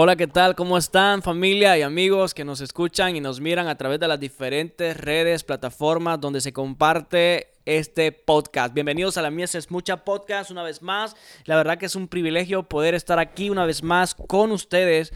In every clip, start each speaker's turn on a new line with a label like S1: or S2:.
S1: Hola, ¿qué tal? ¿Cómo están familia y amigos que nos escuchan y nos miran a través de las diferentes redes, plataformas donde se comparte este podcast? Bienvenidos a la Mies es Mucha Podcast una vez más. La verdad que es un privilegio poder estar aquí una vez más con ustedes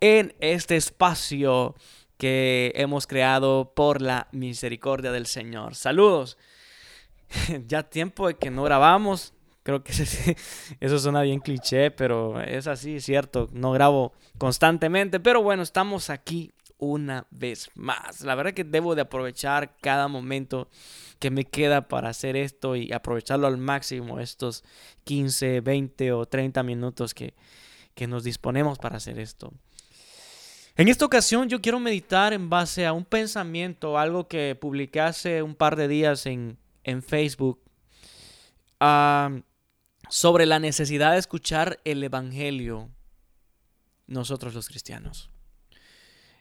S1: en este espacio que hemos creado por la misericordia del Señor. Saludos. ya tiempo de que no grabamos. Creo que eso suena bien cliché, pero es así, cierto. No grabo constantemente, pero bueno, estamos aquí una vez más. La verdad que debo de aprovechar cada momento que me queda para hacer esto y aprovecharlo al máximo estos 15, 20 o 30 minutos que, que nos disponemos para hacer esto. En esta ocasión yo quiero meditar en base a un pensamiento, algo que publiqué hace un par de días en, en Facebook. Uh, sobre la necesidad de escuchar el Evangelio nosotros los cristianos.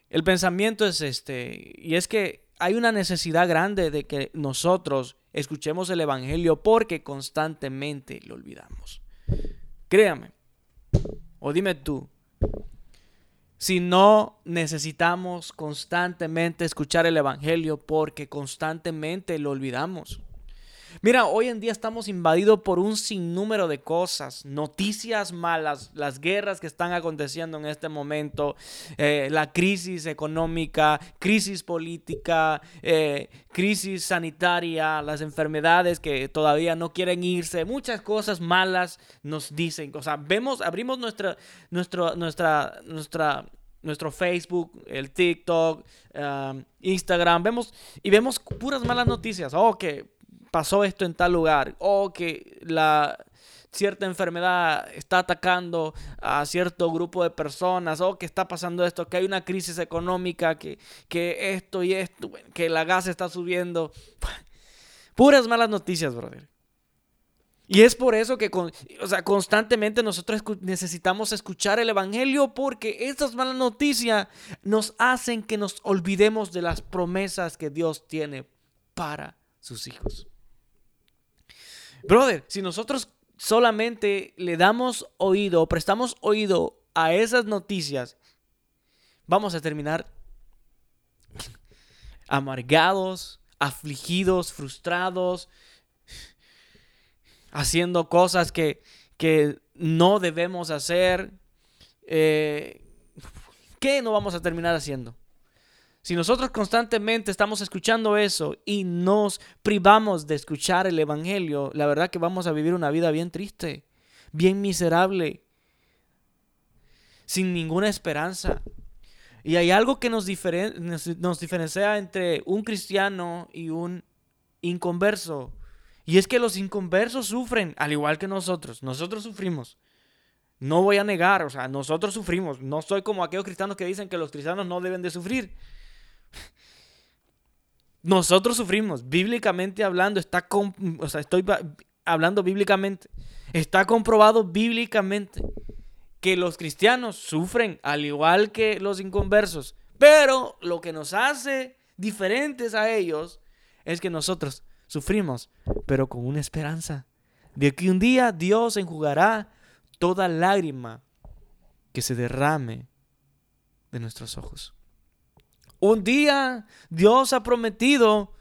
S1: El pensamiento es este, y es que hay una necesidad grande de que nosotros escuchemos el Evangelio porque constantemente lo olvidamos. Créame, o dime tú, si no necesitamos constantemente escuchar el Evangelio porque constantemente lo olvidamos. Mira, hoy en día estamos invadidos por un sinnúmero de cosas, noticias malas, las guerras que están aconteciendo en este momento, eh, la crisis económica, crisis política, eh, crisis sanitaria, las enfermedades que todavía no quieren irse, muchas cosas malas nos dicen. O sea, vemos, abrimos nuestra, nuestra, nuestra, nuestro Facebook, el TikTok, um, Instagram, vemos y vemos puras malas noticias. Oh, que pasó esto en tal lugar, o que la cierta enfermedad está atacando a cierto grupo de personas, o que está pasando esto, que hay una crisis económica, que, que esto y esto, que la gas está subiendo. Puras malas noticias, brother. Y es por eso que o sea, constantemente nosotros necesitamos escuchar el Evangelio porque estas malas noticias nos hacen que nos olvidemos de las promesas que Dios tiene para sus hijos. Brother, si nosotros solamente le damos oído prestamos oído a esas noticias, vamos a terminar amargados, afligidos, frustrados, haciendo cosas que, que no debemos hacer. Eh, ¿Qué no vamos a terminar haciendo? Si nosotros constantemente estamos escuchando eso y nos privamos de escuchar el Evangelio, la verdad que vamos a vivir una vida bien triste, bien miserable, sin ninguna esperanza. Y hay algo que nos, diferencia entre un cristiano y un inconverso. Y es que los inconversos sufren, al igual que nosotros. Nosotros sufrimos. No voy a negar, o sea, nosotros sufrimos. No soy como aquellos cristianos que dicen que los cristianos no deben de sufrir. Nosotros sufrimos, bíblicamente hablando, está o sea, estoy hablando bíblicamente, está comprobado bíblicamente que los cristianos sufren al igual que los inconversos, pero lo que nos hace diferentes a ellos es que nosotros sufrimos, pero con una esperanza de que un día Dios enjugará toda lágrima que se derrame de nuestros ojos. Un día Dios ha prometido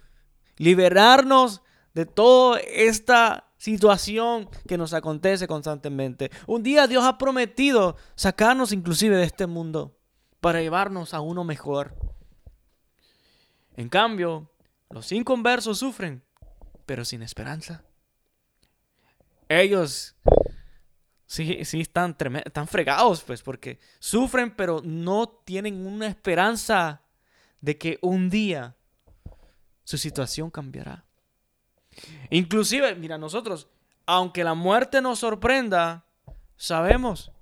S1: liberarnos de toda esta situación que nos acontece constantemente. Un día Dios ha prometido sacarnos inclusive de este mundo para llevarnos a uno mejor. En cambio, los inconversos sufren, pero sin esperanza. Ellos sí, sí están, están fregados, pues, porque sufren, pero no tienen una esperanza de que un día su situación cambiará. Inclusive, mira, nosotros, aunque la muerte nos sorprenda, sabemos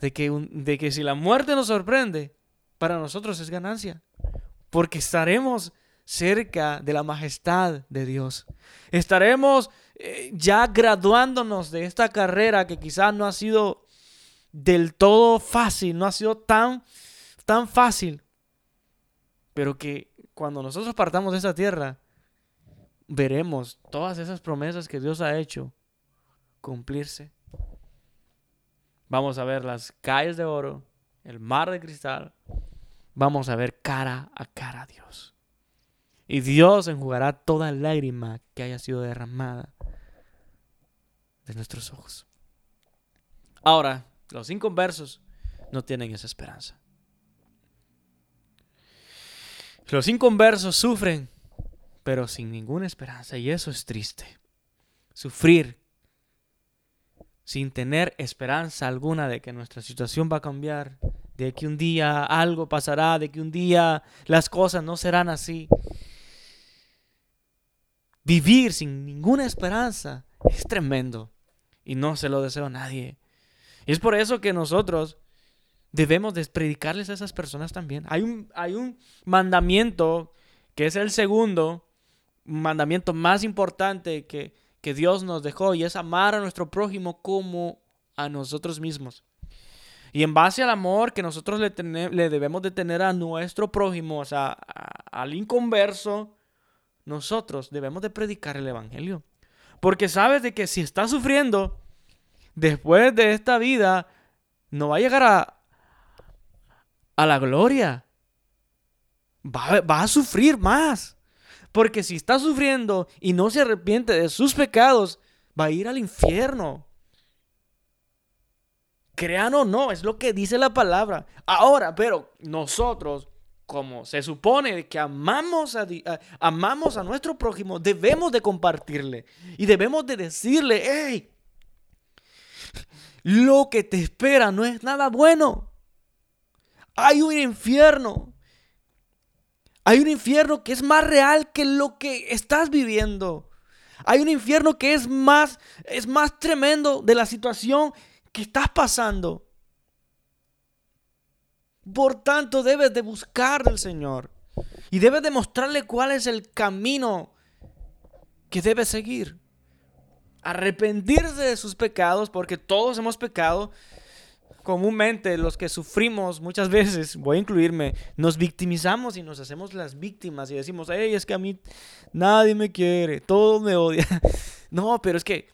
S1: de que, de que si la muerte nos sorprende, para nosotros es ganancia. Porque estaremos cerca de la majestad de Dios. Estaremos eh, ya graduándonos de esta carrera que quizás no ha sido del todo fácil, no ha sido tan, tan fácil, pero que cuando nosotros partamos de esa tierra, veremos todas esas promesas que Dios ha hecho cumplirse. Vamos a ver las calles de oro, el mar de cristal. Vamos a ver cara a cara a Dios. Y Dios enjugará toda lágrima que haya sido derramada de nuestros ojos. Ahora, los inconversos no tienen esa esperanza. Los inconversos sufren, pero sin ninguna esperanza, y eso es triste. Sufrir sin tener esperanza alguna de que nuestra situación va a cambiar, de que un día algo pasará, de que un día las cosas no serán así. Vivir sin ninguna esperanza es tremendo y no se lo deseo a nadie. Y es por eso que nosotros debemos de predicarles a esas personas también. Hay un, hay un mandamiento que es el segundo, mandamiento más importante que, que Dios nos dejó y es amar a nuestro prójimo como a nosotros mismos. Y en base al amor que nosotros le, le debemos de tener a nuestro prójimo, o sea, al inconverso, nosotros debemos de predicar el Evangelio. Porque sabes de que si está sufriendo, después de esta vida, no va a llegar a, a la gloria. Va, va a sufrir más. Porque si está sufriendo y no se arrepiente de sus pecados, va a ir al infierno. Crean o no, es lo que dice la palabra. Ahora, pero nosotros, como se supone que amamos a, amamos a nuestro prójimo, debemos de compartirle y debemos de decirle, hey, lo que te espera no es nada bueno. Hay un infierno. Hay un infierno que es más real que lo que estás viviendo. Hay un infierno que es más, es más tremendo de la situación que estás pasando. Por tanto, debes de buscar del Señor. Y debes de mostrarle cuál es el camino que debe seguir. Arrepentirse de sus pecados, porque todos hemos pecado comúnmente los que sufrimos muchas veces, voy a incluirme, nos victimizamos y nos hacemos las víctimas y decimos, hey, es que a mí nadie me quiere, todos me odian. no, pero es que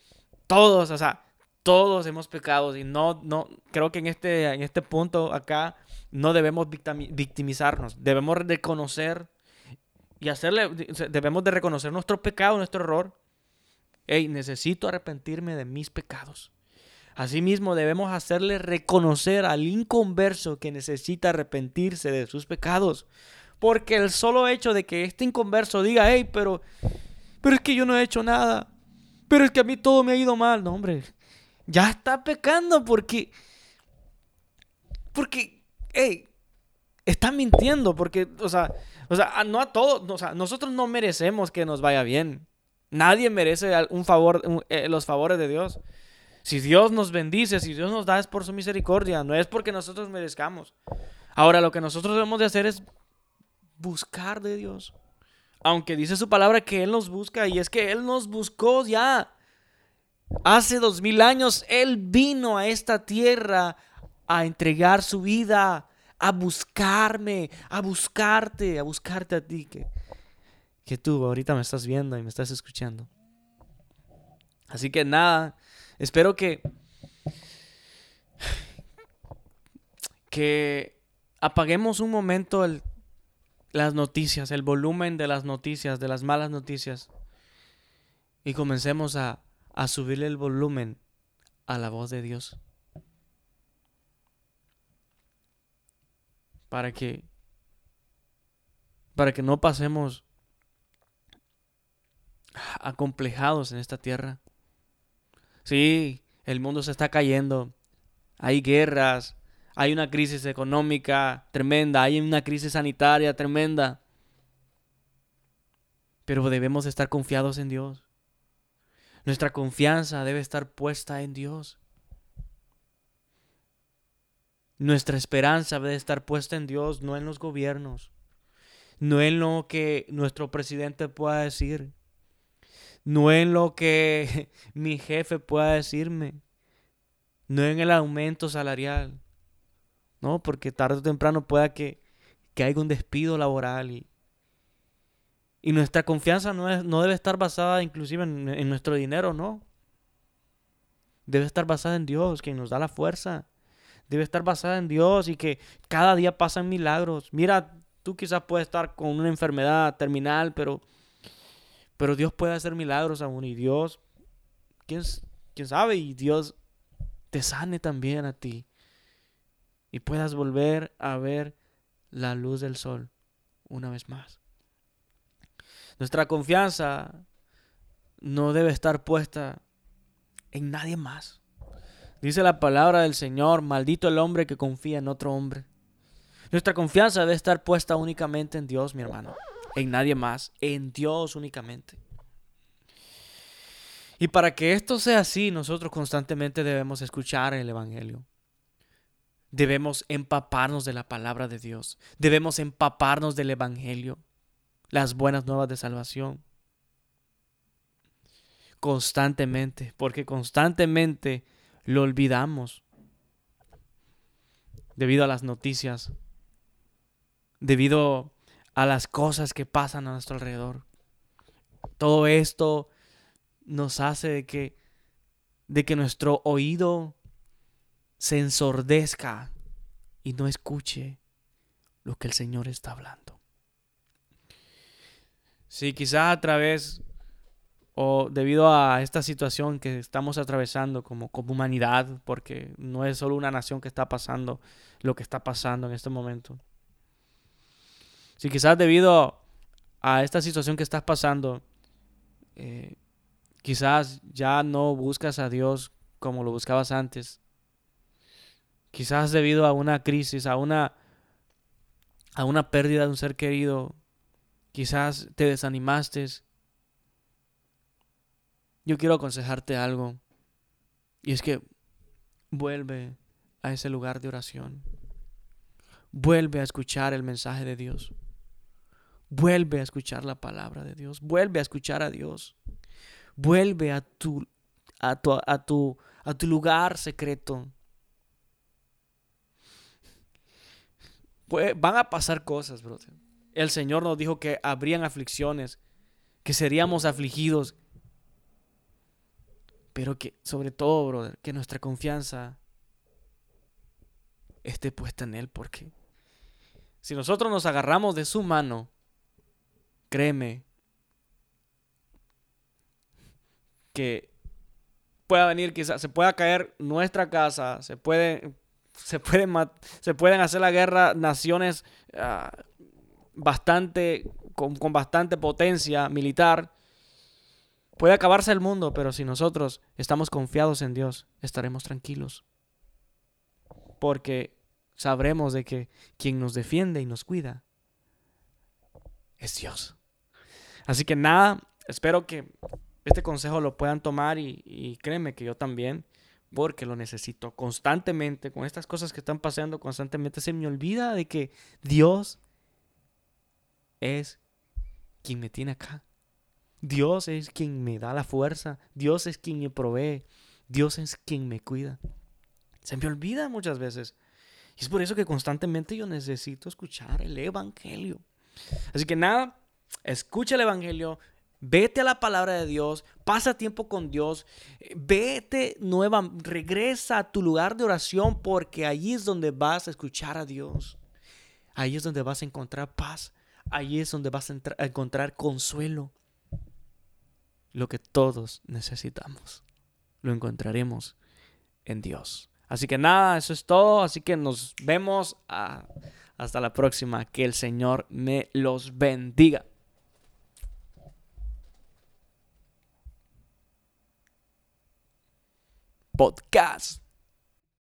S1: todos, o sea, todos hemos pecado y no, no, creo que en este, en este punto acá no debemos victimizarnos, debemos reconocer y hacerle, debemos de reconocer nuestro pecado, nuestro error. Hey, necesito arrepentirme de mis pecados. Asimismo, debemos hacerle reconocer al inconverso que necesita arrepentirse de sus pecados. Porque el solo hecho de que este inconverso diga, hey, pero, pero es que yo no he hecho nada. Pero es que a mí todo me ha ido mal. No, hombre, ya está pecando porque, porque, hey, está mintiendo. Porque, o sea, o sea, no a todos, o sea, nosotros no merecemos que nos vaya bien. Nadie merece un favor, eh, los favores de Dios. Si Dios nos bendice, si Dios nos da es por su misericordia, no es porque nosotros merezcamos. Ahora lo que nosotros debemos de hacer es buscar de Dios. Aunque dice su palabra que Él nos busca y es que Él nos buscó ya. Hace dos mil años Él vino a esta tierra a entregar su vida, a buscarme, a buscarte, a buscarte a ti, que, que tú ahorita me estás viendo y me estás escuchando. Así que nada, Espero que, que apaguemos un momento las noticias, el volumen de las noticias, de las malas noticias, y comencemos a, a subirle el volumen a la voz de Dios. Para que, para que no pasemos acomplejados en esta tierra. Sí, el mundo se está cayendo. Hay guerras, hay una crisis económica tremenda, hay una crisis sanitaria tremenda. Pero debemos estar confiados en Dios. Nuestra confianza debe estar puesta en Dios. Nuestra esperanza debe estar puesta en Dios, no en los gobiernos, no en lo que nuestro presidente pueda decir, no en lo que mi jefe pueda decirme, no en el aumento salarial, no, porque tarde o temprano pueda que, que haya un despido laboral y, y nuestra confianza no, es, no debe estar basada inclusive en, en nuestro dinero, no. Debe estar basada en Dios, quien nos da la fuerza, debe estar basada en Dios y que cada día pasan milagros. Mira, tú quizás puedes estar con una enfermedad terminal, pero, pero Dios puede hacer milagros aún y Dios, ¿quién, quién sabe? Y Dios te sane también a ti y puedas volver a ver la luz del sol una vez más. Nuestra confianza no debe estar puesta en nadie más. Dice la palabra del Señor, maldito el hombre que confía en otro hombre. Nuestra confianza debe estar puesta únicamente en Dios, mi hermano. En nadie más, en Dios únicamente. Y para que esto sea así, nosotros constantemente debemos escuchar el Evangelio. Debemos empaparnos de la palabra de Dios. Debemos empaparnos del Evangelio, las buenas nuevas de salvación. Constantemente, porque constantemente lo olvidamos debido a las noticias, debido a las cosas que pasan a nuestro alrededor. Todo esto nos hace de que, de que nuestro oído se ensordezca y no escuche lo que el Señor está hablando. Si quizás a través o debido a esta situación que estamos atravesando como, como humanidad, porque no es solo una nación que está pasando lo que está pasando en este momento. Si quizás debido a esta situación que estás pasando, eh, quizás ya no buscas a Dios como lo buscabas antes. Quizás debido a una crisis, a una, a una pérdida de un ser querido, quizás te desanimaste yo quiero aconsejarte algo. Y es que vuelve a ese lugar de oración. Vuelve a escuchar el mensaje de Dios. Vuelve a escuchar la palabra de Dios. Vuelve a escuchar a Dios. Vuelve a tu, a tu, a tu, a tu lugar secreto. van a pasar cosas, brother. El Señor nos dijo que habrían aflicciones, que seríamos afligidos, pero que, sobre todo, brother, que nuestra confianza esté puesta en Él, porque si nosotros nos agarramos de su mano, créeme que pueda venir, quizás se pueda caer nuestra casa, se puede, se pueden, se pueden hacer la guerra naciones ah, bastante, con, con bastante potencia militar Puede acabarse el mundo, pero si nosotros estamos confiados en Dios, estaremos tranquilos. Porque sabremos de que quien nos defiende y nos cuida es Dios. Así que nada, espero que este consejo lo puedan tomar y, créeme que yo también, porque lo necesito constantemente, con estas cosas que están pasando constantemente, se me olvida de que Dios es quien me tiene acá. Dios es quien me da la fuerza, Dios es quien me provee, Dios es quien me cuida. Se me olvida muchas veces. Y es por eso que constantemente yo necesito escuchar el Evangelio. Así que nada, escucha el Evangelio, vete a la palabra de Dios, pasa tiempo con Dios, vete nueva, regresa a tu lugar de oración porque allí es donde vas a escuchar a Dios. Ahí es donde vas a encontrar paz. Ahí es donde vas a encontrar consuelo lo que todos necesitamos. Lo encontraremos en Dios. Así que nada, eso es todo. Así que nos vemos hasta la próxima. Que el Señor me los bendiga. Podcast.